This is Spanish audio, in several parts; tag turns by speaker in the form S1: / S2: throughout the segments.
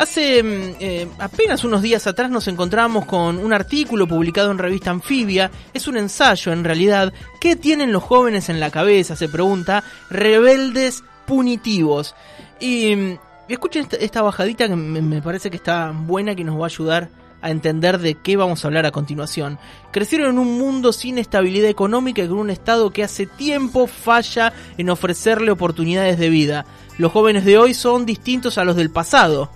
S1: Hace mm, eh, apenas unos días atrás nos encontramos con un artículo publicado en revista Anfibia. Es un ensayo, en realidad. ¿Qué tienen los jóvenes en la cabeza? Se pregunta. Rebeldes punitivos. Y, mm, escuchen esta, bajadita que me, parece que está buena, que nos va a ayudar a entender de qué vamos a hablar a continuación. Crecieron en un mundo sin estabilidad económica y con un Estado que hace tiempo falla en ofrecerle oportunidades de vida. Los jóvenes de hoy son distintos a los del pasado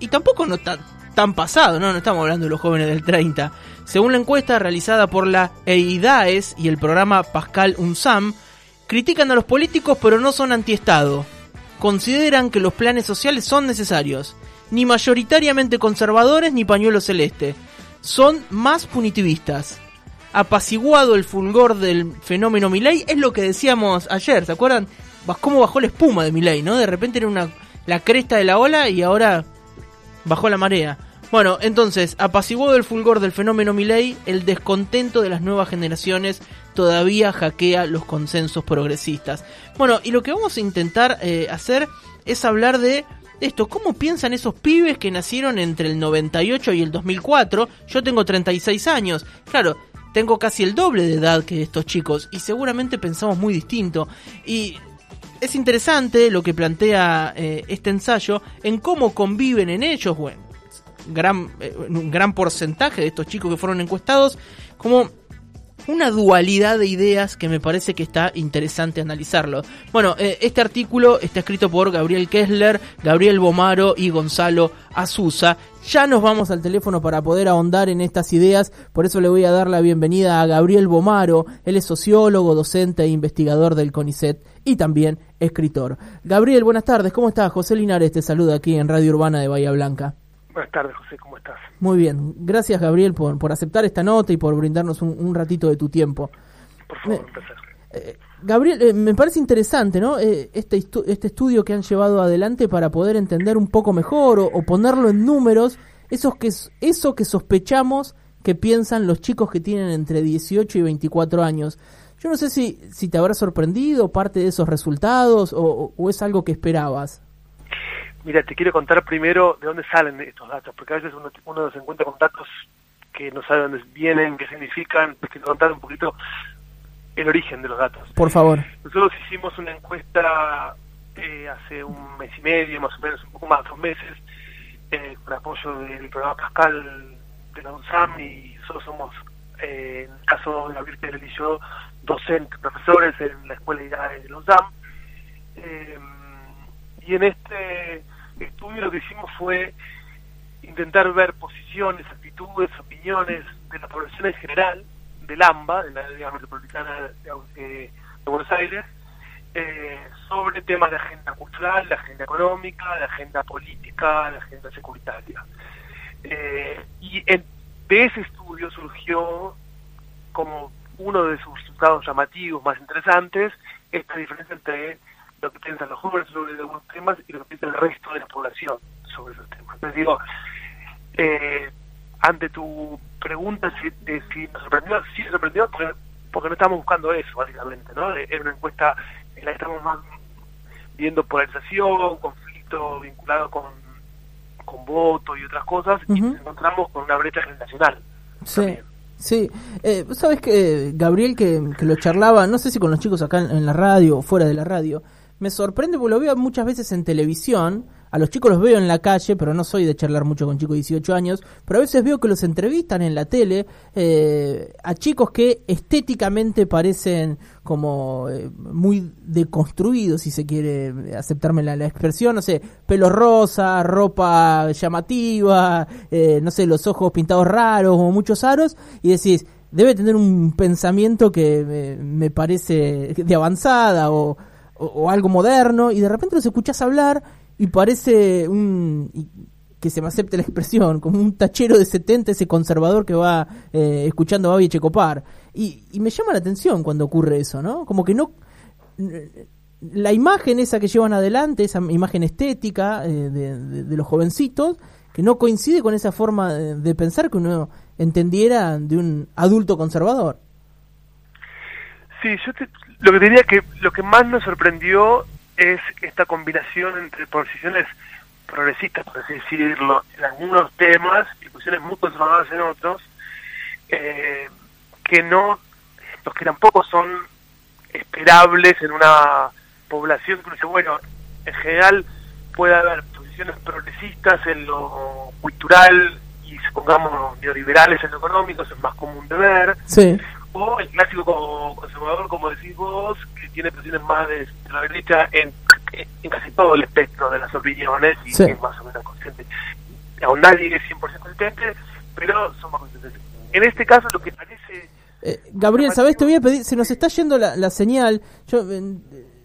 S1: y tampoco no tan, tan pasado, ¿no? No estamos hablando de los jóvenes del 30. Según la encuesta realizada por la EIDAES y el programa Pascal UNSAM, critican a los políticos pero no son antiestado. Consideran que los planes sociales son necesarios, ni mayoritariamente conservadores ni pañuelo celeste. Son más punitivistas. Apaciguado el fulgor del fenómeno Milei es lo que decíamos ayer, ¿se acuerdan? Cómo bajó la espuma de Milei, ¿no? De repente era una la cresta de la ola y ahora bajó la marea. Bueno, entonces, apaciguado el fulgor del fenómeno Milley, el descontento de las nuevas generaciones todavía hackea los consensos progresistas. Bueno, y lo que vamos a intentar eh, hacer es hablar de esto, ¿cómo piensan esos pibes que nacieron entre el 98 y el 2004? Yo tengo 36 años. Claro, tengo casi el doble de edad que estos chicos y seguramente pensamos muy distinto. Y es interesante lo que plantea eh, este ensayo en cómo conviven en ellos, bueno, eh, un gran porcentaje de estos chicos que fueron encuestados, como una dualidad de ideas que me parece que está interesante analizarlo. Bueno, eh, este artículo está escrito por Gabriel Kessler, Gabriel Bomaro y Gonzalo Azusa. Ya nos vamos al teléfono para poder ahondar en estas ideas, por eso le voy a dar la bienvenida a Gabriel Bomaro. Él es sociólogo, docente e investigador del CONICET y también escritor. Gabriel, buenas tardes, ¿cómo estás? José Linares te saluda aquí en Radio Urbana de Bahía Blanca.
S2: Buenas tardes, José, ¿cómo estás?
S1: Muy bien, gracias Gabriel por, por aceptar esta nota y por brindarnos un, ratito de tu tiempo.
S2: Por favor.
S1: Eh, Gabriel, eh, me parece interesante, ¿no? Eh, este, este estudio que han llevado adelante para poder entender un poco mejor o, ponerlo en números, esos que, eso que sospechamos que piensan los chicos que tienen entre 18 y 24 años. Yo no sé si, si te habrá sorprendido parte de esos resultados o, es algo que esperabas.
S2: Mira, te quiero contar primero de dónde salen estos datos, porque a veces uno, uno se encuentra con datos que no sabe dónde vienen, qué significan. Te quiero contar un poquito el origen de los datos.
S1: Por favor.
S2: Nosotros hicimos una encuesta eh, hace un mes y medio, más o menos, un poco más, dos meses, eh, con apoyo del programa Pascal de la UNSAM y nosotros somos, eh, en el caso de la Virgen yo, docentes, profesores en la Escuela de los DAM. Eh, y en este estudio lo que hicimos fue intentar ver posiciones, actitudes, opiniones de la población en general, del AMBA, de la área metropolitana de, Buenos Aires, eh, sobre temas de agenda cultural, de agenda económica, de agenda política, de agenda securitaria. Eh, y de ese estudio surgió como uno de sus resultados llamativos más interesantes esta diferencia entre lo que piensan los jóvenes sobre algunos temas y lo que piensa el resto de la población sobre esos temas. Entonces digo, eh, ante tu pregunta si, de si nos sorprendió, sí nos sorprendió porque, porque no estamos buscando eso, básicamente, ¿no? Era una encuesta en la que estamos más viendo polarización, conflicto vinculado con, con voto y otras cosas, y nos encontramos con una brecha generacional.
S1: Sí. Sí, eh, sabes que Gabriel que, que, lo charlaba, no sé si con los chicos acá en, la radio o fuera de la radio, me sorprende porque lo veo muchas veces en televisión, a los chicos los veo en la calle, pero no soy de charlar mucho con chicos de 18 años, pero a veces veo que los entrevistan en la tele eh, a chicos que estéticamente parecen como eh, muy deconstruidos, si se quiere aceptarme la, expresión, no sé, pelo rosa, ropa llamativa, eh, no sé, los ojos pintados raros o muchos aros, y decís, debe tener un pensamiento que me parece de avanzada o, o, algo moderno, y de repente los escuchás hablar y parece un que se me acepte la expresión, como un tachero de 70, ese conservador que va eh, escuchando a Babi Checopar. Y, y me llama la atención cuando ocurre eso, ¿no? Como que no... La imagen esa que llevan adelante, esa imagen estética eh, de, los jovencitos, que no coincide con esa forma de, pensar que uno entendiera de un adulto conservador.
S2: Sí, yo lo que diría que lo que más nos sorprendió es esta combinación entre posiciones progresistas, por así decirlo, en algunos temas y posiciones muy conservadoras en otros, eh, que no, los que tampoco son esperables en una población que dice, bueno, en general puede haber posiciones progresistas en lo cultural y supongamos neoliberales en lo económico, es más común de ver.
S1: Sí.
S2: O el clásico conservador, como decís vos, que tiene posiciones más de, la derecha en, en, casi todo el espectro de las opiniones y
S1: Sí.
S2: es más o menos consciente. Aún nadie es 100% consciente, pero son más conscientes. En este caso, lo que parece
S1: Eh, Gabriel, ¿sabés? Te voy a pedir, se nos está yendo la, la señal. Yo, eh,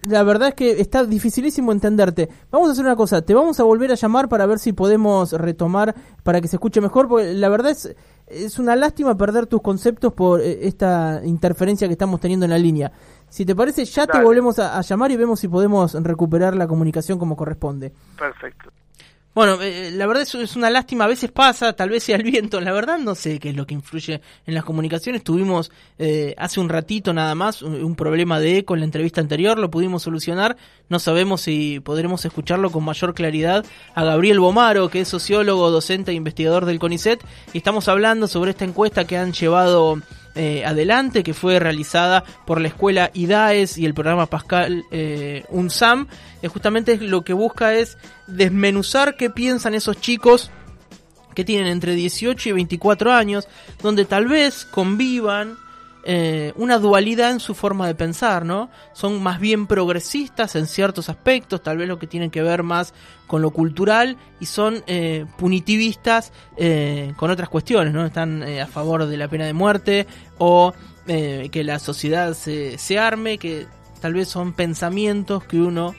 S1: la verdad es que está dificilísimo entenderte. Vamos a hacer una cosa, te vamos a volver a llamar para ver si podemos retomar, para que se escuche mejor, porque la verdad es, es una lástima perder tus conceptos por eh, esta interferencia que estamos teniendo en la línea. Si te parece, ya te volvemos a, a llamar y vemos si podemos recuperar la comunicación como corresponde.
S2: perfecto.
S1: Bueno, eh, la verdad es, una lástima, a veces pasa, tal vez sea el viento, la verdad no sé qué es lo que influye en las comunicaciones. Tuvimos eh, hace un ratito nada más un, un problema de eco en la entrevista anterior, lo pudimos solucionar, no sabemos si podremos escucharlo con mayor claridad a Gabriel Bomaro, que es sociólogo, docente e investigador del CONICET, y estamos hablando sobre esta encuesta que han llevado eh, adelante, que fue realizada por la escuela IDAES y el programa Pascal eh, UNSAM. Eh, justamente lo que busca es desmenuzar qué piensan esos chicos que tienen entre 18 y 24 años, donde tal vez convivan eh, una dualidad en su forma de pensar, ¿no? Son más bien progresistas en ciertos aspectos, tal vez lo que tienen que ver más con lo cultural, y son eh, punitivistas eh, con otras cuestiones, ¿no? Están eh, a favor de la pena de muerte o que la sociedad se, se arme, que tal vez son pensamientos que uno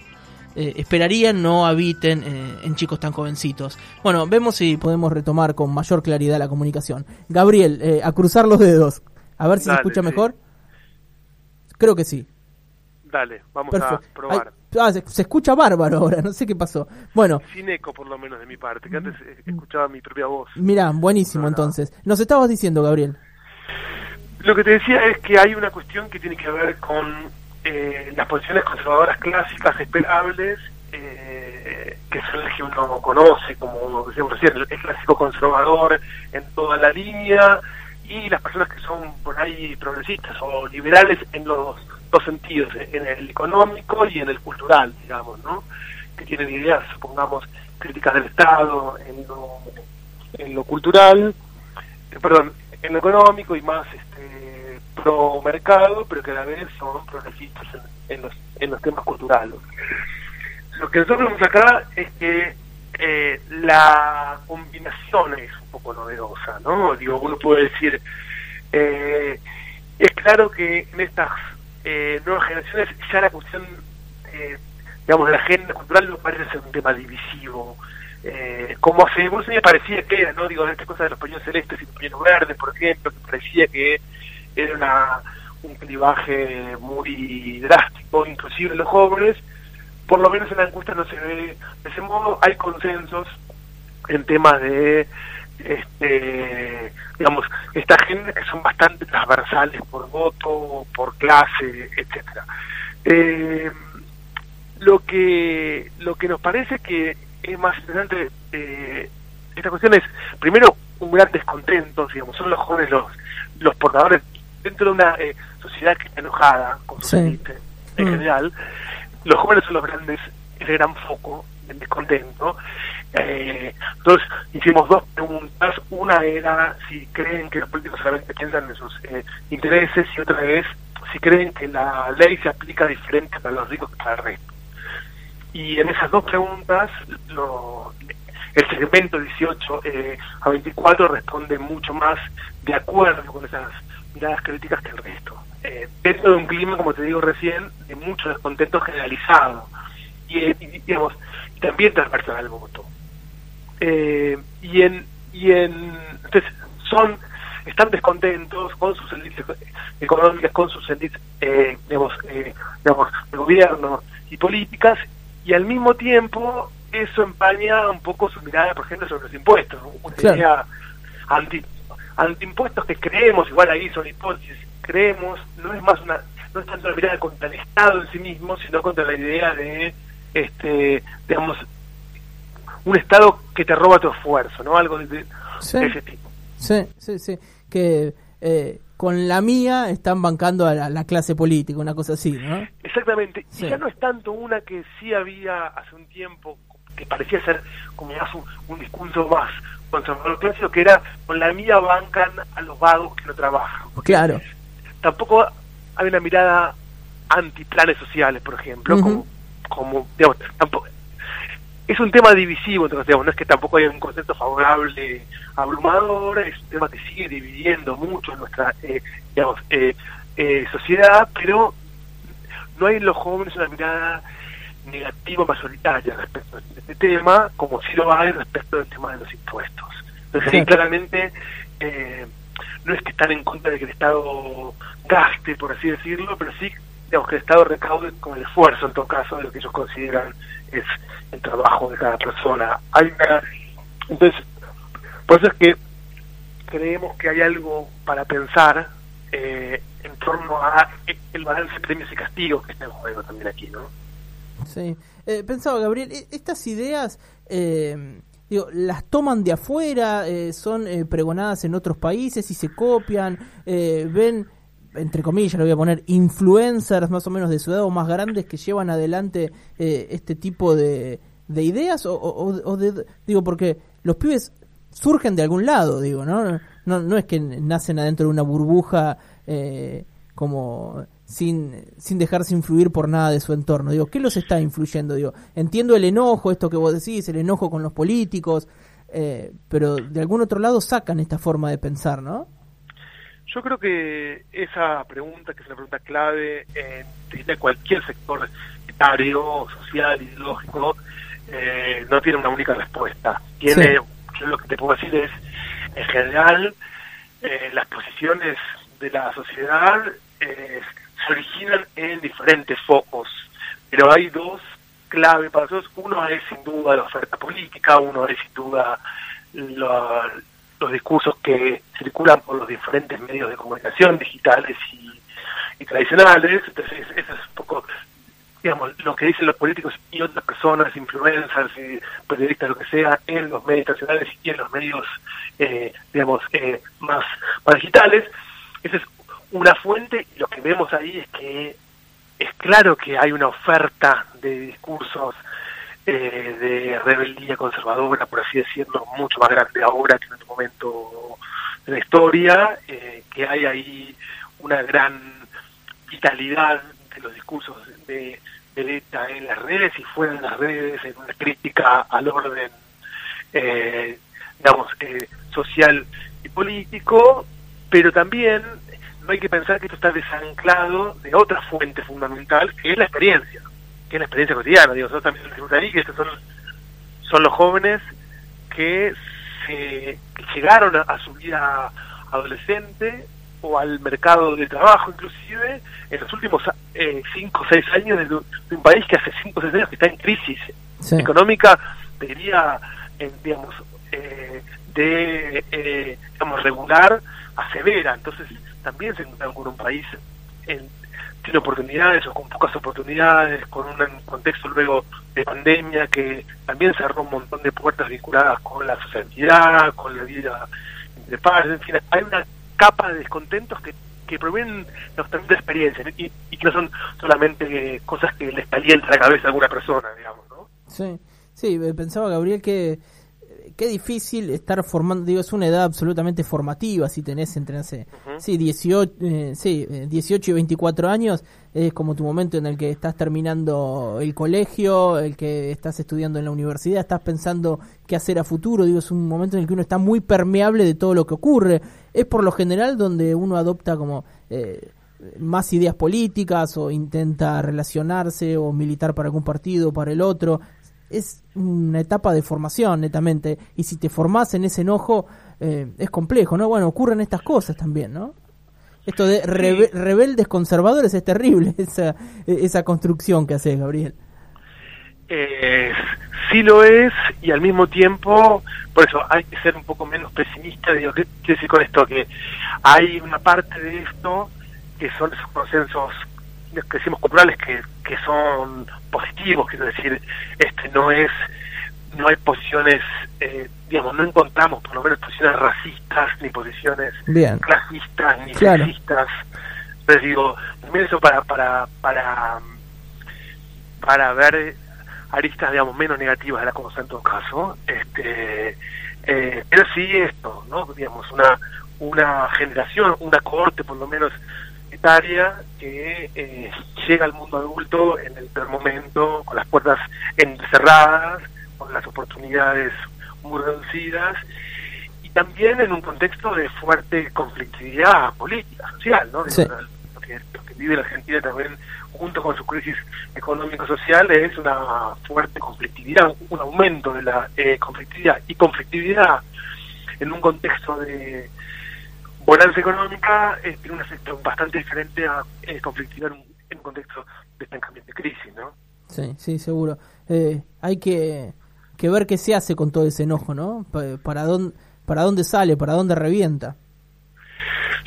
S1: esperaría no habiten en chicos tan jovencitos. Bueno, vemos si podemos retomar con mayor claridad la comunicación. Gabriel, a cruzar los dedos. A ver si se escucha
S2: sí.
S1: mejor. Creo que sí.
S2: Dale, vamos
S1: Perfecto.
S2: a probar.
S1: Ay, ah, se, se escucha bárbaro ahora, no sé qué pasó. Bueno,
S2: Sin eco, por lo menos de mi parte, que antes eh, escuchaba mi propia voz.
S1: mira, buenísimo
S2: No, no.
S1: entonces. Nos estabas diciendo, Gabriel.
S2: Lo que te decía es que hay una cuestión que tiene que ver con eh, las posiciones conservadoras clásicas esperables, eh, que son las que uno conoce, como decíamos recién, el clásico conservador en toda la línea, y las personas que son por ahí progresistas o liberales en los dos sentidos, en el económico y en el cultural, digamos, ¿no? Que tienen ideas, supongamos, críticas del Estado en lo, en lo cultural, eh, perdón, en lo económico y más este, pro mercado, pero que a la vez son progresistas en, los, en los temas culturales. Lo que nosotros vemos acá es que eh, la combinación es poco novedosa, ¿no? Digo, uno puede decir, eh, es claro que en estas eh, nuevas generaciones ya la cuestión, eh, digamos, de la agenda cultural no parece ser un tema divisivo, eh, como hace unos años parecía que era, ¿no? Digo, esta cosa de los pañuelos celestes y los pañuelos verdes, por ejemplo, que parecía que era una, un clivaje muy drástico, inclusive en los jóvenes, por lo menos en la encuesta no se ve de ese modo, hay consensos en temas de, este, digamos, esta agenda que son bastante transversales por voto, por clase, etcétera. Eh, lo que lo que nos parece que es más interesante eh, esta cuestión es primero un gran descontento digamos son los jóvenes los los portadores dentro de una eh, sociedad que está enojada con su
S1: Sí.
S2: en
S1: Mm.
S2: general los jóvenes son los grandes el gran foco del descontento eh, entonces hicimos dos preguntas una era si creen que los políticos solamente piensan en sus eh, intereses y otra es si creen que la ley se aplica diferente para los ricos que para el resto y en esas dos preguntas, lo, el segmento 18 eh, a 24 responde mucho más de acuerdo con esas miradas críticas que el resto. Eh, dentro de un clima, como te digo recién, de mucho descontento generalizado. Y, eh, digamos, también transversal al voto. Eh, y en, y en entonces son están descontentos con sus élites económicas, con sus élites, eh, digamos, eh, digamos, de gobierno y políticas, y al mismo tiempo eso empaña un poco su mirada, por ejemplo, sobre los impuestos. Una
S1: Claro.
S2: idea anti, antiimpuestos que creemos, igual ahí son hipótesis, creemos, no es más una, no es tanto la mirada contra el Estado en sí mismo, sino contra la idea de, este, digamos, un Estado que te roba tu esfuerzo, ¿no? Algo de, ese tipo.
S1: Sí, sí, sí. Que eh, con la mía están bancando a la, clase política, una cosa así, ¿no?
S2: Exactamente. Y ya no es tanto una que sí había hace un tiempo, que parecía ser como más un, discurso más conservador clásico, que era con la mía bancan a los vagos que no trabajan.
S1: Claro.
S2: Tampoco hay una mirada anti-planes sociales, por ejemplo, como, como digamos, tampoco, es un tema divisivo, entonces digamos, no es que tampoco haya un concepto favorable abrumador, es un tema que sigue dividiendo mucho en nuestra eh, digamos, eh, eh, sociedad, pero no hay en los jóvenes una mirada negativa mayoritaria respecto a este tema, como si lo hay respecto del tema de los impuestos. Entonces, claramente, no es que están en contra de que el Estado gaste, por así decirlo, pero sí digamos, que el Estado recaude con el esfuerzo, en todo caso, de lo que ellos consideran es el trabajo de cada persona. Hay entonces, por eso es que creemos que hay algo para pensar eh, en torno a el balance de premios y castigos que está en juego también aquí, ¿no?
S1: Sí. Eh, pensaba, Gabriel, e-, estas ideas... Eh, las toman de afuera, eh, son pregonadas en otros países y se copian, ven entre comillas, lo voy a poner, influencers más o menos de ciudad o más grandes que llevan adelante eh, este tipo de, de ideas? O, o, de, digo, porque los pibes surgen de algún lado, digo, ¿no? No, no es que nacen adentro de una burbuja eh, como sin, sin dejarse influir por nada de su entorno. Digo, ¿qué los está influyendo? Digo, entiendo el enojo, esto que vos decís, el enojo con los políticos, eh, pero de algún otro lado sacan esta forma de pensar, ¿no?
S2: Yo creo que esa pregunta, que es una pregunta clave en cualquier sector etario, social, ideológico, eh, no tiene una única respuesta. Tiene, yo lo que te puedo decir es, en general, eh, las posiciones de la sociedad eh, se originan en diferentes focos, pero hay dos clave para nosotros. Uno es sin duda la oferta política, uno es sin duda la, los discursos que circulan por los diferentes medios de comunicación digitales y, tradicionales. Entonces, eso es un poco, digamos, lo que dicen los políticos y otras personas, influencers, y periodistas, lo que sea, en los medios tradicionales y en los medios, eh, digamos, eh, más, más digitales. Esa es una fuente y lo que vemos ahí es que es claro que hay una oferta de discursos eh, de rebeldía conservadora, por así decirlo, mucho más grande ahora que en otro momento de la historia, eh, que hay ahí una gran vitalidad de los discursos de derecha en las redes y fuera de las redes, en una crítica al orden, eh, digamos, social y político, pero también no hay que pensar que esto está desanclado de otra fuente fundamental, que es la experiencia es la experiencia cotidiana. Digo, nosotros también ahí que estos son, son los jóvenes que, se, llegaron a, su vida adolescente o al mercado de trabajo inclusive en los últimos 5 o 6 años de, un país que hace 5 o 6 años que está en crisis económica, diría, digamos, eh, de, eh, digamos, regular a severa. Entonces también se encuentran con un país en, tiene oportunidades o con pocas oportunidades, con un contexto luego de pandemia que también cerró un montón de puertas vinculadas con la sociabilidad, con la vida de padres, en fin, hay una capa de descontentos que, que provienen también de experiencia y, y, que no son solamente cosas que les calienta la cabeza a alguna persona, digamos, ¿no?
S1: Sí, sí, pensaba Gabriel que qué difícil estar formando, digo, es una edad absolutamente formativa si tenés entre, sí, 18, eh, sí, 18 eh, y 24 años, es como tu momento en el que estás terminando el colegio, el que estás estudiando en la universidad, estás pensando qué hacer a futuro, digo, es un momento en el que uno está muy permeable de todo lo que ocurre, es por lo general donde uno adopta como... Eh, más ideas políticas o intenta relacionarse o militar para algún partido o para el otro es una etapa de formación netamente y si te formás en ese enojo eh, es complejo, ¿no? Bueno, ocurren estas cosas también, ¿no? Esto de rebeldes conservadores es terrible, esa, esa construcción que hace Gabriel.
S2: Eh, sí lo es y al mismo tiempo, por eso hay que ser un poco menos pesimista, digo, ¿qué quiere decir con esto? Que hay una parte de esto que son esos consensos que decimos culturales que, que son positivos, quiero decir, este no es no hay posiciones, eh, digamos, no encontramos por lo menos posiciones racistas, ni posiciones clasistas, ni claro. sexistas. Pero digo, también eso para, para, para, para ver aristas, digamos, menos negativas de la cosa en todo caso. Este, eh, pero sí esto, ¿no? Digamos, una, una generación, una cohorte por lo menos que eh, llega al mundo adulto en el peor momento, con las puertas encerradas, con las oportunidades muy reducidas y también en un contexto de fuerte conflictividad política, social, ¿no? Lo, que, vive la Argentina también junto con su crisis económico-social es una fuerte conflictividad, un aumento de la eh, conflictividad y conflictividad en un contexto de bonanza económica eh, tiene un efecto bastante diferente a eh, conflictividad en un, contexto de estancamiento de crisis, ¿no?
S1: Sí, sí, seguro. Eh, hay que que ver qué se hace con todo ese enojo, ¿no? ¿Para dónde, para dónde sale, para dónde revienta?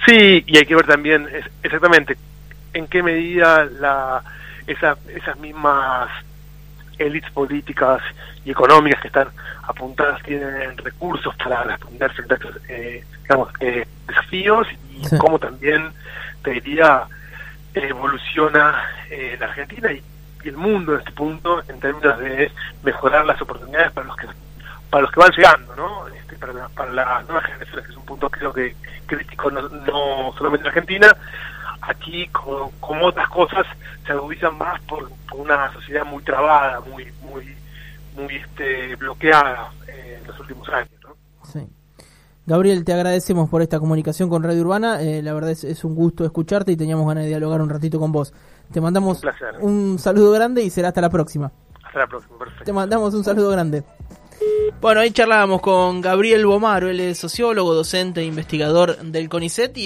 S2: Sí, y hay que ver también exactamente en qué medida la, esa, esas mismas élites políticas y económicas que están apuntadas tienen recursos para responder frente a estos eh, digamos, eh, desafíos y cómo también, te diría, evoluciona eh, la Argentina y y el mundo en este punto en términos de mejorar las oportunidades para los que para los que van llegando, ¿no? Este, para, la, para las nuevas generaciones, que es un punto creo que crítico no, no solamente en Argentina, aquí como, como otras cosas se agudizan más por, una sociedad muy trabada, muy muy muy este, bloqueada eh, en los últimos años, ¿no?
S1: Sí. Gabriel, te agradecemos por esta comunicación con Radio Urbana. Eh, la verdad es, es, un gusto escucharte y teníamos ganas de dialogar un ratito con vos. Te mandamos un, saludo grande y será hasta la próxima.
S2: Hasta la próxima, perfecto.
S1: Te mandamos un saludo grande. Bueno, ahí charlábamos con Gabriel Bomaro, él es sociólogo, docente e investigador del CONICET. Y...